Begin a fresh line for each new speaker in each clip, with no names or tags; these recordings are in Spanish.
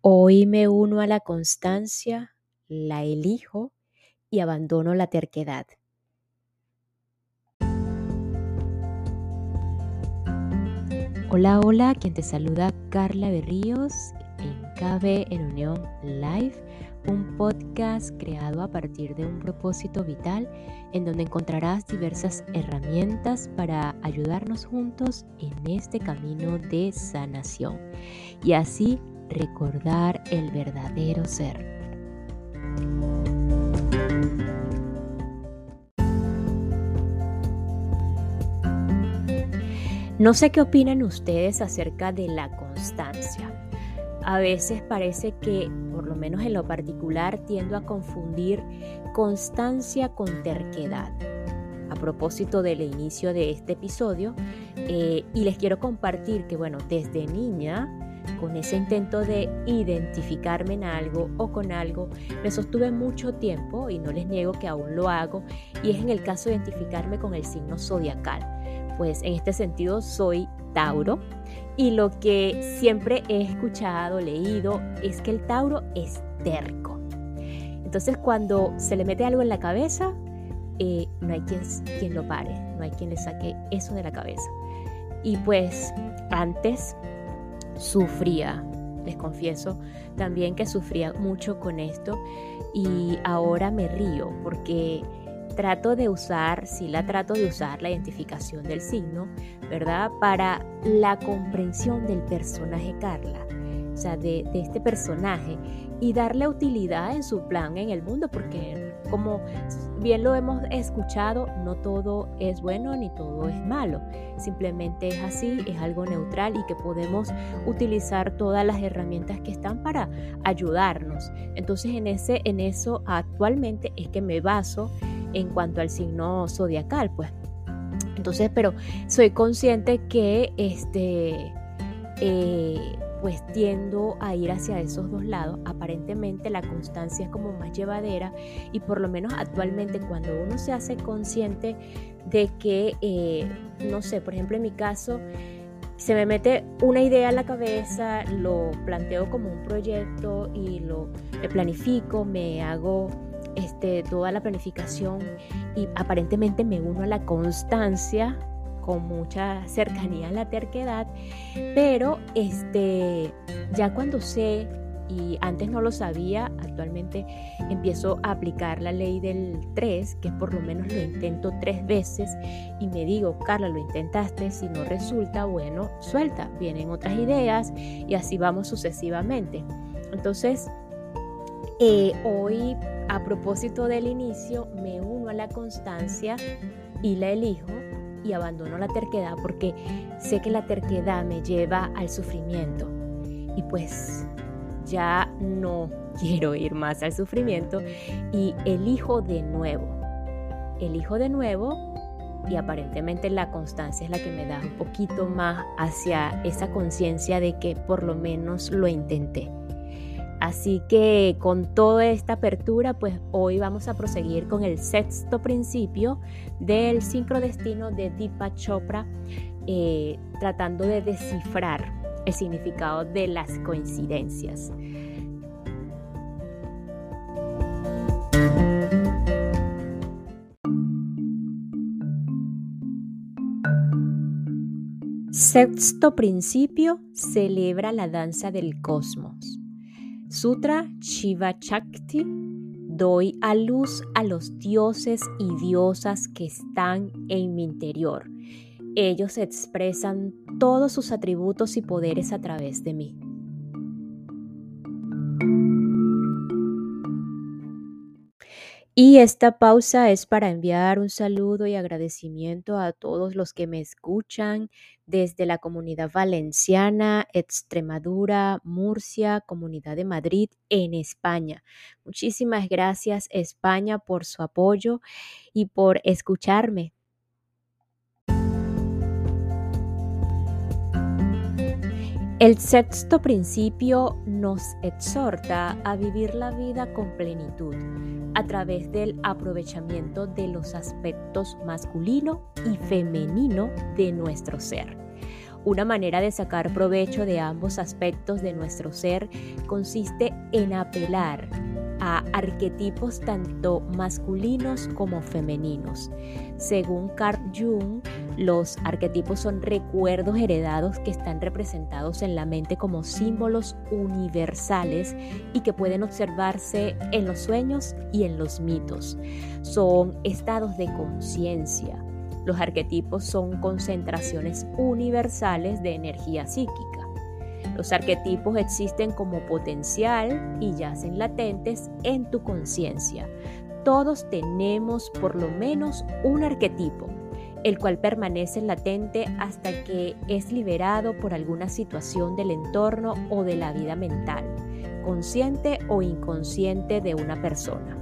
Hoy me uno a la constancia, la elijo y abandono la terquedad. Hola, hola, quien te saluda Carla Berríos en KB en Unión Live, un podcast creado a partir de un propósito vital en donde encontrarás diversas herramientas para ayudarnos juntos en este camino de sanación y así recordar el verdadero ser. No sé qué opinan ustedes acerca de la constancia. A veces parece que, por lo menos en lo particular, tiendo a confundir constancia con terquedad. A propósito del inicio de este episodio, eh, y les quiero compartir que, bueno, desde niña, con ese intento de identificarme en algo o con algo, me sostuve mucho tiempo y no les niego que aún lo hago, y es en el caso de identificarme con el signo zodiacal pues en este sentido soy Tauro y lo que siempre he escuchado, leído, es que el Tauro es terco. Entonces cuando se le mete algo en la cabeza, eh, no hay quien, quien lo pare, no hay quien le saque eso de la cabeza. Y pues antes sufría, les confieso también que sufría mucho con esto y ahora me río porque trato de usar, sí la trato de usar la identificación del signo, ¿verdad? Para la comprensión del personaje Carla, o sea, de, de este personaje y darle utilidad en su plan en el mundo, porque como bien lo hemos escuchado, no todo es bueno ni todo es malo, simplemente es así, es algo neutral y que podemos utilizar todas las herramientas que están para ayudarnos. Entonces en, ese, en eso actualmente es que me baso en cuanto al signo zodiacal, pues. Entonces, pero soy consciente que este, eh, pues tiendo a ir hacia esos dos lados. Aparentemente la constancia es como más llevadera y por lo menos actualmente cuando uno se hace consciente de que, eh, no sé, por ejemplo en mi caso, se me mete una idea en la cabeza, lo planteo como un proyecto y lo planifico, me hago este, toda la planificación y aparentemente me uno a la constancia con mucha cercanía a la terquedad, pero este, ya cuando sé y antes no lo sabía, actualmente empiezo a aplicar la ley del 3, que por lo menos lo intento tres veces y me digo, Carla, lo intentaste, si no resulta, bueno, suelta, vienen otras ideas y así vamos sucesivamente. Entonces, eh, hoy a propósito del inicio, me uno a la constancia y la elijo y abandono la terquedad porque sé que la terquedad me lleva al sufrimiento. Y pues ya no quiero ir más al sufrimiento y elijo de nuevo. Elijo de nuevo y aparentemente la constancia es la que me da un poquito más hacia esa conciencia de que por lo menos lo intenté. Así que con toda esta apertura, pues hoy vamos a proseguir con el sexto principio del sincrodestino de Deepak Chopra, eh, tratando de descifrar el significado de las coincidencias. Sexto principio celebra la danza del cosmos. Sutra Shiva Chakti, doy a luz a los dioses y diosas que están en mi interior. Ellos expresan todos sus atributos y poderes a través de mí. Y esta pausa es para enviar un saludo y agradecimiento a todos los que me escuchan desde la comunidad valenciana, Extremadura, Murcia, Comunidad de Madrid, en España. Muchísimas gracias España por su apoyo y por escucharme. El sexto principio nos exhorta a vivir la vida con plenitud a través del aprovechamiento de los aspectos masculino y femenino de nuestro ser. Una manera de sacar provecho de ambos aspectos de nuestro ser consiste en apelar a arquetipos tanto masculinos como femeninos. Según Carl Jung, los arquetipos son recuerdos heredados que están representados en la mente como símbolos universales y que pueden observarse en los sueños y en los mitos. Son estados de conciencia. Los arquetipos son concentraciones universales de energía psíquica. Los arquetipos existen como potencial y yacen latentes en tu conciencia. Todos tenemos por lo menos un arquetipo, el cual permanece latente hasta que es liberado por alguna situación del entorno o de la vida mental, consciente o inconsciente de una persona.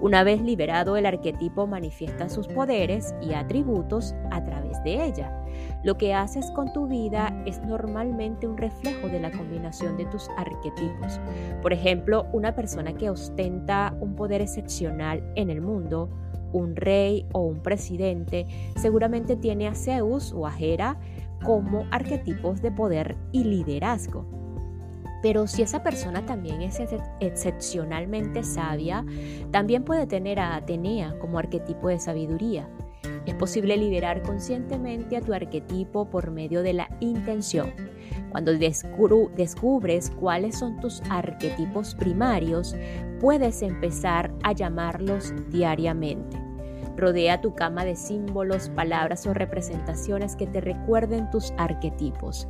Una vez liberado, el arquetipo manifiesta sus poderes y atributos a través de ella. Lo que haces con tu vida es normalmente un reflejo de la combinación de tus arquetipos. Por ejemplo, una persona que ostenta un poder excepcional en el mundo, un rey o un presidente, seguramente tiene a Zeus o a Hera como arquetipos de poder y liderazgo. Pero si esa persona también es excepcionalmente sabia, también puede tener a Atenea como arquetipo de sabiduría. Es posible liberar conscientemente a tu arquetipo por medio de la intención. Cuando descubres cuáles son tus arquetipos primarios, puedes empezar a llamarlos diariamente. Rodea tu cama de símbolos, palabras o representaciones que te recuerden tus arquetipos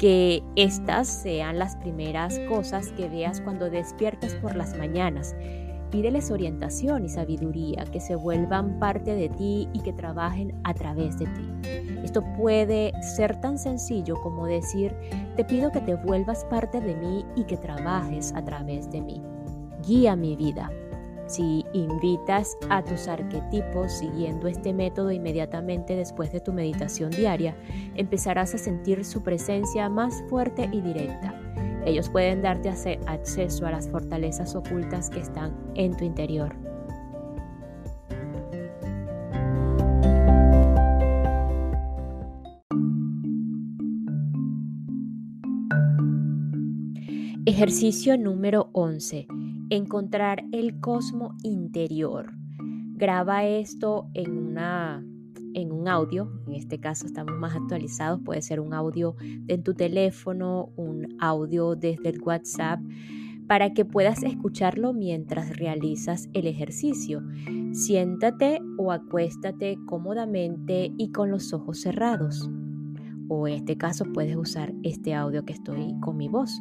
que estas sean las primeras cosas que veas cuando despiertas por las mañanas. Pídeles orientación y sabiduría, que se vuelvan parte de ti y que trabajen a través de ti. Esto puede ser tan sencillo como decir, te pido que te vuelvas parte de mí y que trabajes a través de mí. Guía mi vida. Si invitas a tus arquetipos siguiendo este método inmediatamente después de tu meditación diaria, empezarás a sentir su presencia más fuerte y directa. Ellos pueden darte acceso a las fortalezas ocultas que están en tu interior. Ejercicio número 11 encontrar el cosmo interior. Graba esto en, una, en un audio, en este caso estamos más actualizados, puede ser un audio de tu teléfono, un audio desde el WhatsApp, para que puedas escucharlo mientras realizas el ejercicio. Siéntate o acuéstate cómodamente y con los ojos cerrados. O en este caso puedes usar este audio que estoy con mi voz.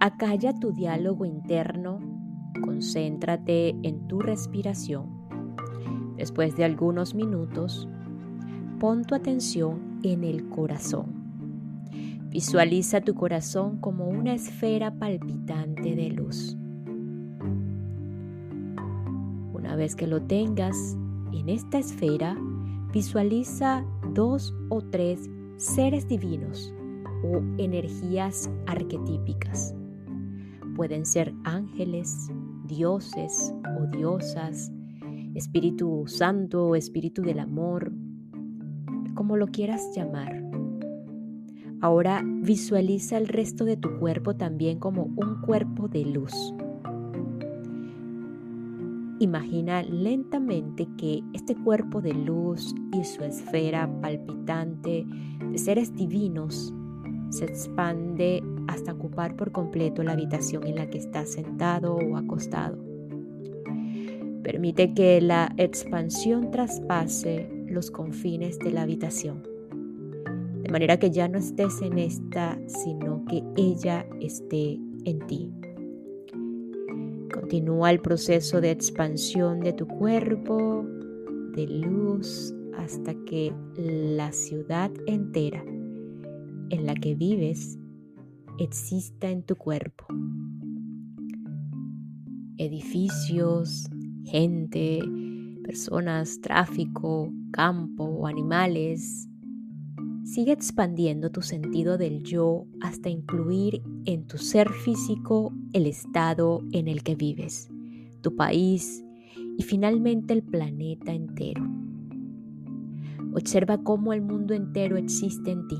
Acalla tu diálogo interno, concéntrate en tu respiración. Después de algunos minutos, pon tu atención en el corazón. Visualiza tu corazón como una esfera palpitante de luz. Una vez que lo tengas en esta esfera, visualiza dos o tres seres divinos o energías arquetípicas. Pueden ser ángeles, dioses o diosas, Espíritu Santo Espíritu del Amor, como lo quieras llamar. Ahora visualiza el resto de tu cuerpo también como un cuerpo de luz. Imagina lentamente que este cuerpo de luz y su esfera palpitante de seres divinos se expande hasta ocupar por completo la habitación en la que estás sentado o acostado. Permite que la expansión traspase los confines de la habitación, de manera que ya no estés en esta, sino que ella esté en ti. Continúa el proceso de expansión de tu cuerpo, de luz, hasta que la ciudad entera en la que vives exista en tu cuerpo. Edificios, gente, personas, tráfico, campo o animales. Sigue expandiendo tu sentido del yo hasta incluir en tu ser físico el estado en el que vives, tu país y finalmente el planeta entero. Observa cómo el mundo entero existe en ti.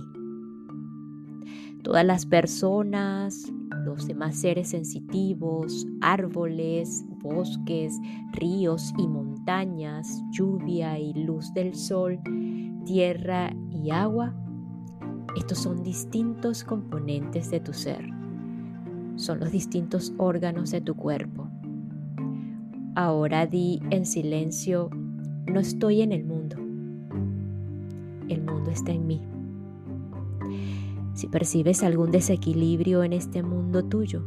Todas las personas, los demás seres sensitivos, árboles, bosques, ríos y montañas, lluvia y luz del sol, tierra y agua, estos son distintos componentes de tu ser. Son los distintos órganos de tu cuerpo. Ahora di en silencio, no estoy en el mundo. El mundo está en mí. Si percibes algún desequilibrio en este mundo tuyo,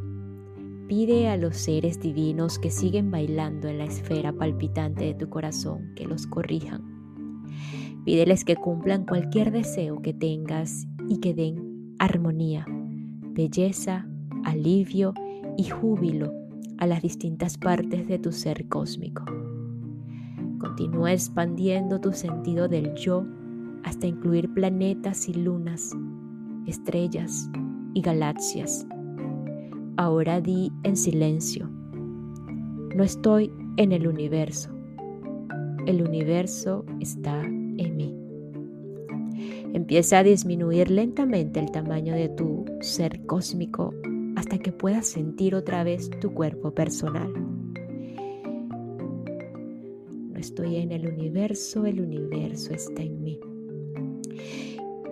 pide a los seres divinos que siguen bailando en la esfera palpitante de tu corazón que los corrijan. Pídeles que cumplan cualquier deseo que tengas y que den armonía, belleza, alivio y júbilo a las distintas partes de tu ser cósmico. Continúa expandiendo tu sentido del yo hasta incluir planetas y lunas estrellas y galaxias. Ahora di en silencio, no estoy en el universo, el universo está en mí. Empieza a disminuir lentamente el tamaño de tu ser cósmico hasta que puedas sentir otra vez tu cuerpo personal. No estoy en el universo, el universo está en mí.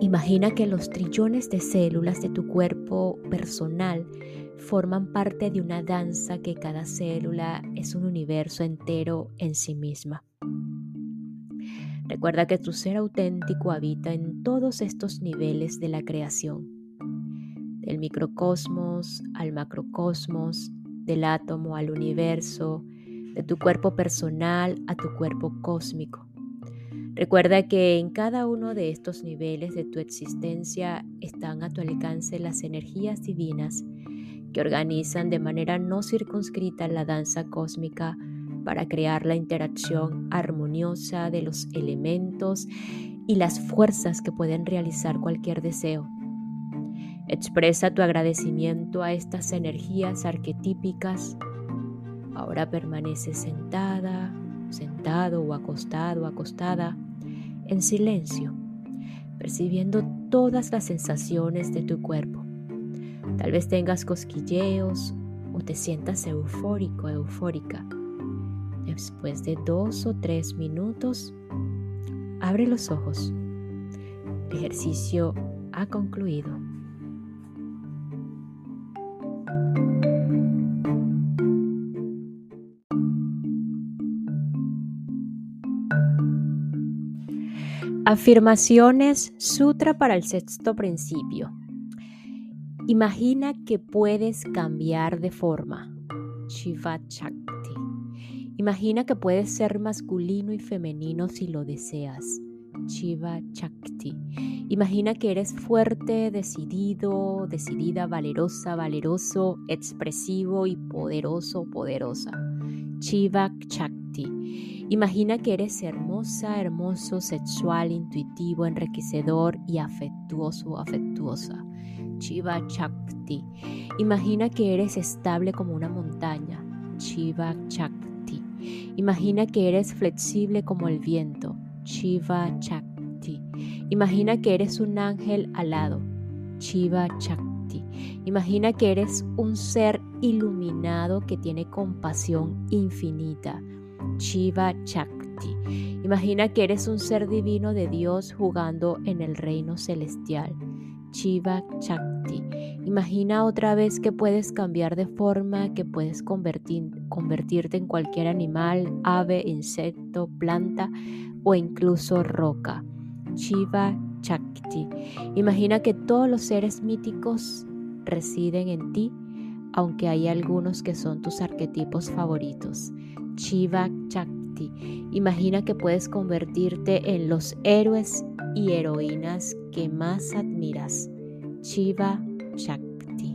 Imagina que los trillones de células de tu cuerpo personal forman parte de una danza que cada célula es un universo entero en sí misma. Recuerda que tu ser auténtico habita en todos estos niveles de la creación, del microcosmos al macrocosmos, del átomo al universo, de tu cuerpo personal a tu cuerpo cósmico. Recuerda que en cada uno de estos niveles de tu existencia están a tu alcance las energías divinas que organizan de manera no circunscrita la danza cósmica para crear la interacción armoniosa de los elementos y las fuerzas que pueden realizar cualquier deseo. Expresa tu agradecimiento a estas energías arquetípicas. Ahora permanece sentada, sentado o acostado, acostada en silencio, percibiendo todas las sensaciones de tu cuerpo. Tal vez tengas cosquilleos o te sientas eufórico, eufórica. Después de dos o tres minutos, abre los ojos. El ejercicio ha concluido. Afirmaciones Sutra para el sexto principio. Imagina que puedes cambiar de forma. Shiva Chakti. Imagina que puedes ser masculino y femenino si lo deseas. Shiva Chakti. Imagina que eres fuerte, decidido, decidida, valerosa, valeroso, expresivo y poderoso, poderosa. Shiva Chakti. Imagina que eres hermosa, hermoso, sexual, intuitivo, enriquecedor y afectuoso, afectuosa. Chiva Chakti. Imagina que eres estable como una montaña. Chiva Chakti. Imagina que eres flexible como el viento. Chiva Chakti. Imagina que eres un ángel alado. Chiva Chakti. Imagina que eres un ser iluminado que tiene compasión infinita. Shiva Chakti. Imagina que eres un ser divino de Dios jugando en el reino celestial. Shiva Chakti. Imagina otra vez que puedes cambiar de forma, que puedes convertirte en cualquier animal, ave, insecto, planta o incluso roca. Shiva Chakti. Imagina que todos los seres míticos residen en ti, aunque hay algunos que son tus arquetipos favoritos. Shiva Chakti. Imagina que puedes convertirte en los héroes y heroínas que más admiras. Shiva Chakti.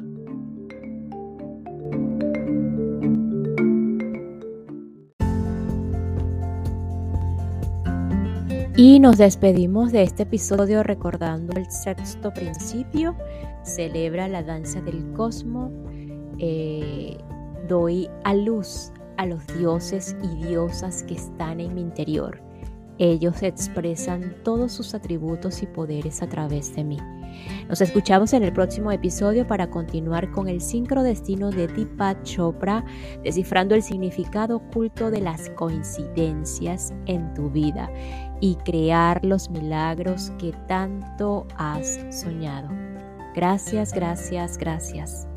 Y nos despedimos de este episodio recordando el sexto principio. Celebra la danza del cosmos. Eh, doy a luz a los dioses y diosas que están en mi interior. Ellos expresan todos sus atributos y poderes a través de mí. Nos escuchamos en el próximo episodio para continuar con el sincrodestino de Deepak Chopra, descifrando el significado oculto de las coincidencias en tu vida y crear los milagros que tanto has soñado. Gracias, gracias, gracias.